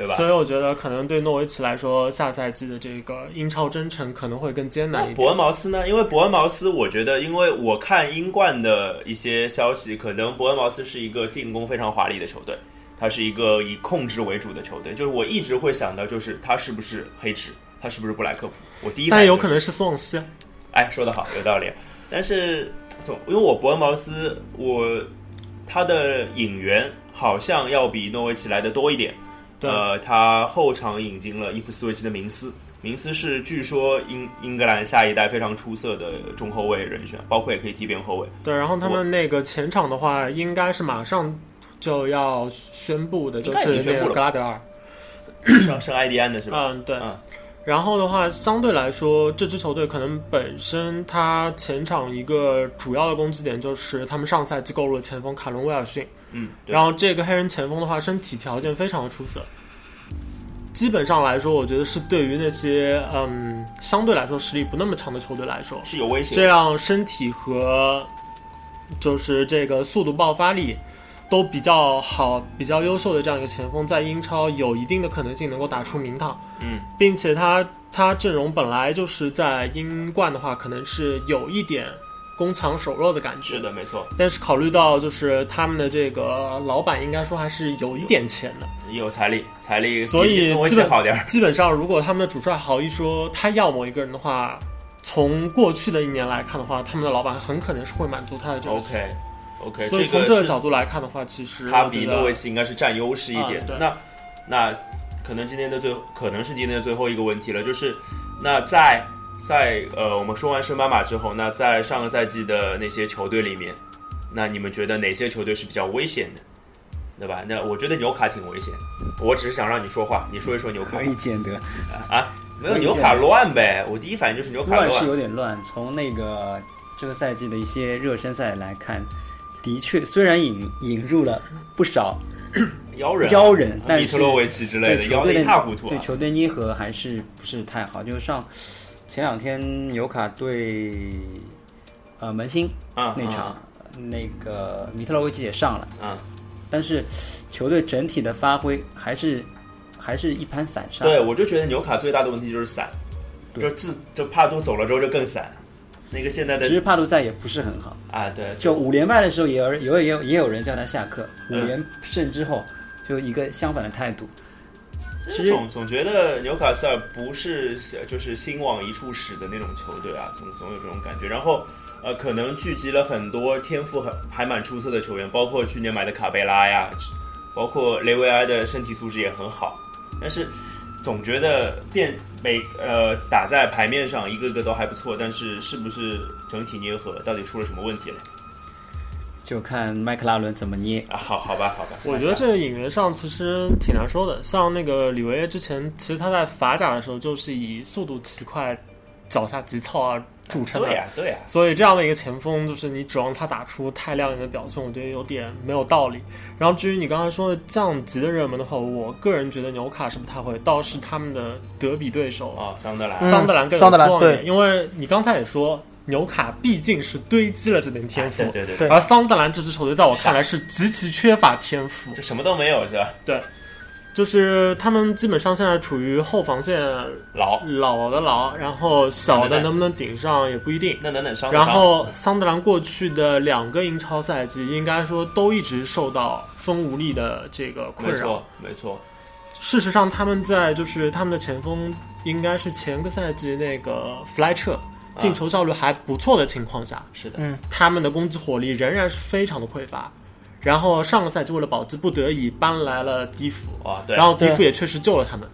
对吧？所以我觉得可能对诺维奇来说，下赛季的这个英超征程可能会更艰难一点。伯恩茅斯呢？因为伯恩茅斯，我觉得，因为我看英冠的一些消息，可能伯恩茅斯是一个进攻非常华丽的球队，它是一个以控制为主的球队。就是我一直会想到，就是他是不是黑池，他是不是布莱克普？我第一但有可能是斯旺西啊。哎，说的好，有道理。但是总因为我伯恩茅斯，我他的引援好像要比诺维奇来的多一点。对呃，他后场引进了伊普斯维奇的明斯，明斯是据说英英格兰下一代非常出色的中后卫人选，包括也可以踢边后卫。对，然后他们那个前场的话，应该是马上就要宣布的，就是那宣布了个格拉德尔。上圣埃迪安的是吧？嗯，对。嗯然后的话，相对来说，这支球队可能本身它前场一个主要的攻击点就是他们上赛季购入了前锋卡伦威尔逊，嗯，然后这个黑人前锋的话，身体条件非常的出色。基本上来说，我觉得是对于那些嗯相对来说实力不那么强的球队来说，是有威胁的。这样身体和就是这个速度爆发力都比较好、比较优秀的这样一个前锋，在英超有一定的可能性能够打出名堂。嗯，并且他他阵容本来就是在英冠的话，可能是有一点攻强守弱的感觉。是的，没错，但是考虑到就是他们的这个老板，应该说还是有一点钱的。有财力，财力所以基本好点。基本上，如果他们的主帅好一说他要某一个人的话，从过去的一年来看的话，他们的老板很可能是会满足他的这个。OK OK，所以从这个角度来看的话，其实他比诺维奇应该是占优势一点。那那可能今天的最可能是今天的最后一个问题了，就是那在在呃我们说完圣马马之后，那在上个赛季的那些球队里面，那你们觉得哪些球队是比较危险的？对吧？那我觉得纽卡挺危险。我只是想让你说话，你说一说纽卡可以见得啊，没有纽卡乱呗。我第一反应就是纽卡乱是有点乱。从那个这个赛季的一些热身赛来看，的确虽然引引入了不少妖人啊妖人但是米特洛维奇之类的，妖的一塌糊涂对啊。球队捏合还是不是太好。就是上前两天纽卡对呃门兴啊那场，那个米特洛维奇也上了，啊，但是球队整体的发挥还是还是一盘散沙。对，我就觉得纽卡最大的问题就是散，就自就帕杜走了之后就更散。那个现在的其实帕杜在也不是很好，啊，对，就五连败的时候也有人有也有也有人叫他下课，五嗯连胜之后就一个相反的态度。其实总总觉得纽卡斯尔不是就是心往一处使的那种球队啊，总总有这种感觉。然后呃，可能聚集了很多天赋很还蛮出色的球员，包括去年买的卡贝拉呀，包括雷维埃的身体素质也很好，但是总觉得变每呃打在牌面上一个个都还不错，但是是不是整体捏合到底出了什么问题了？就看麦克拉伦怎么捏。啊，好好吧，好吧，我觉得这个引援上其实挺难说的。像那个李维耶之前，其实他在法甲的时候就是以速度奇快、脚下急躁而著称的。对呀、对呀、所以这样的一个前锋，就是你指望他打出太亮眼的表现，我觉得有点没有道理。然后至于你刚才说的降级的热门的话，我个人觉得纽卡是不太会，倒是他们的德比对手。哦，桑德兰，嗯桑德兰更有希望一点，因为你刚才也说纽卡毕竟是堆积了这点天赋，对对对对。而桑德兰这支球队在我看来是。极其缺乏天赋，就什么都没有是吧？就是他们基本上现在处于后防线老，老的老，然后小的能不能顶上也不一定。那等等伤伤然后桑德兰过去的两个英超赛季，应该说都一直受到风无力的这个困扰。没错。没错，事实上，他们在就是他们的前锋应该是前个赛季那个弗莱彻进球效率还不错的情况下，是的，嗯，他们的攻击火力仍然是非常的匮乏。然后上个赛季为了保级，不得已搬来了迪福，啊，对，然后迪福也确实救了他们。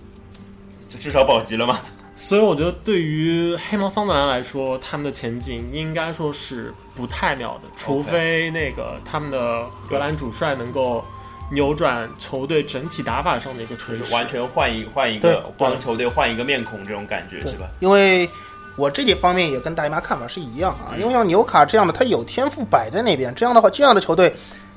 就至少保级了嘛。所以我觉得对于黑猫桑德兰来说，他们的前景应该说是不太妙的，除非那个他们的荷兰主帅能够扭转球队整体打法上的一个颓势，就是完全换一换一个，帮球队换一个面孔，这种感觉对是吧？因为我这点方面也跟大姨妈看法是一样啊，因为像纽卡这样的，他有天赋摆在那边，这样的话，这样的球队，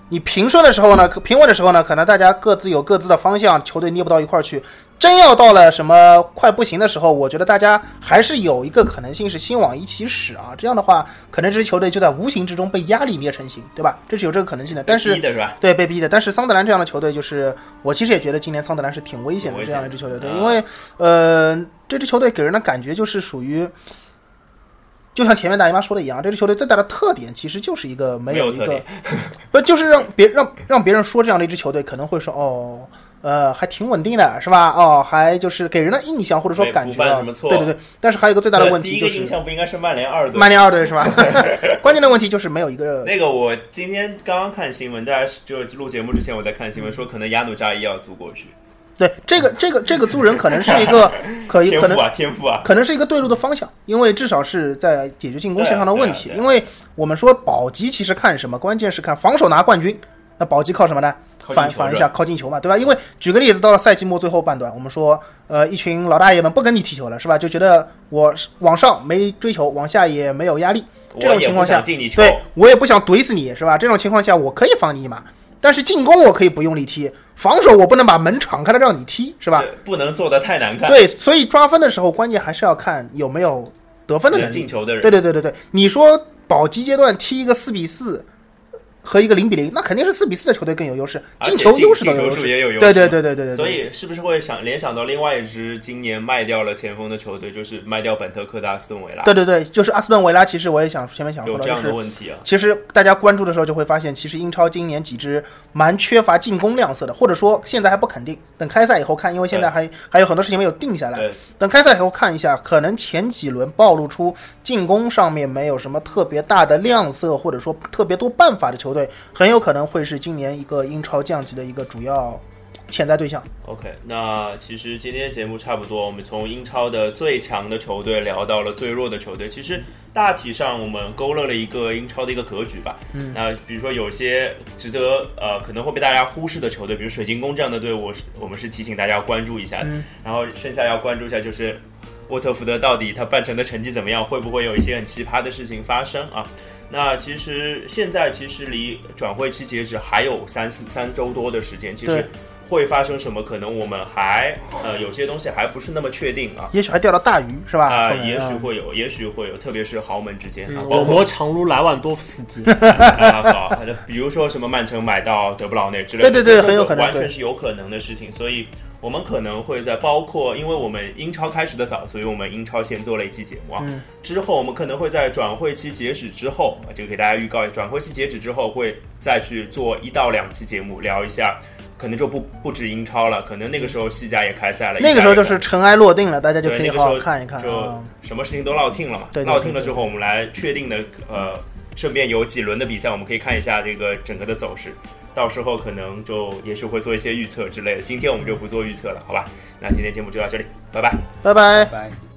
你平顺的时候呢，可平稳的时候呢，可能大家各自有各自的方向，球队捏不到一块儿去。真要到了什么快不行的时候，我觉得大家还是有一个可能性是心往一起使啊。这样的话，可能这支球队就在无形之中被压力捏成型，对吧？这是有这个可能性的。但是是？对，被逼的。但是桑德兰这样的球队，就是我其实也觉得今年桑德兰是挺危险的这样一支球队，对，啊因为呃，这支球队给人的感觉就是属于，就像前面大姨妈说的一样，这支球队最大的特点其实就是一个没有一个 不就是让别让让别人说这样的一支球队，可能会说哦。呃，还挺稳定的，是吧？哦，还就是给人的印象或者说感觉什么错对对对。但是还有一个最大的问题就是一个印象不应该是曼联二队。曼联二队是吧？关键的问题就是没有一个那个我今天刚刚看新闻，大家就录节目之前我在看新闻，说可能亚努扎伊要租过去，对这个这个这个租人可能是一个 可以可能可能是一个对路的方向，因为至少是在解决进攻线上的问题。因为我们说保级其实看什么，关键是看防守拿冠军。那保级靠什么呢？反反一下，靠进球嘛，对吧？因为举个例子，到了赛季末最后半段，我们说，呃，一群老大爷们不跟你踢球了，是吧？就觉得我往上没追求，往下也没有压力。这种情况下对我也不想怼死你，是吧？这种情况下，我可以放你一马，但是进攻我可以不用力踢，防守我不能把门敞开了让你踢，是吧？不能做的太难看，对，所以抓分的时候，关键还是要看有没有得分的能力。进球的人，对对对对对，你说保级阶段踢一个四比四和一个零比零，那肯定是四比四的球队更有优势，进球优势都有优势。也有优势，对对对对对对，所以是不是会想联想到另外一支今年卖掉了前锋的球队，就是卖掉本特克的阿斯顿维拉，对对对，就是阿斯顿维拉。其实我也想前面想说的，有这样的问题啊。其实大家关注的时候就会发现，其实英超今年几支蛮缺乏进攻亮色的，或者说现在还不肯定，等开赛以后看，因为现在还还有很多事情没有定下来。等开赛以后看一下，可能前几轮暴露出进攻上面没有什么特别大的亮色，或者说特别多办法的球队，很有可能会是今年一个英超降级的一个主要潜在对象。OK，那其实今天节目差不多，我们从英超的最强的球队聊到了最弱的球队。其实大体上我们勾勒了一个英超的一个格局吧。嗯，那比如说有些值得呃可能会被大家忽视的球队，比如水晶宫这样的队伍，是我们是提醒大家要关注一下的。嗯然后剩下要关注一下就是沃特福德到底他半程的成绩怎么样，会不会有一些很奇葩的事情发生啊？那其实现在其实离转会期截止还有三四三周多的时间，其实会发生什么，可能我们还呃有些东西还不是那么确定啊。也许还钓到大鱼，是吧？啊、也许嗯会有，也许会有，特别是豪门之间啊，嗯，包括我魔强如莱万多夫斯基。啊，好，比如说什么曼城买到德布劳内之类的，对对对很有可能完全是有可能的事情。所以我们可能会在包括，因为我们英超开始的早，所以我们英超先做了一期节目啊。嗯。之后我们可能会在转会期截止之后，啊这个给大家预告，转会期截止之后会再去做一到两期节目，聊一下。可能就不不止英超了，可能那个时候西甲也开赛了，那个时候就是尘埃落定了，大家就，可以好好看一看就啊。什么事情都落定了嘛。落定了之后，我们来确定的呃，顺便有几轮的比赛，我们可以看一下这个整个的走势。到时候可能就也许会做一些预测之类的。今天我们就不做预测了，好吧？那今天节目就到这里，拜拜。拜拜。拜拜。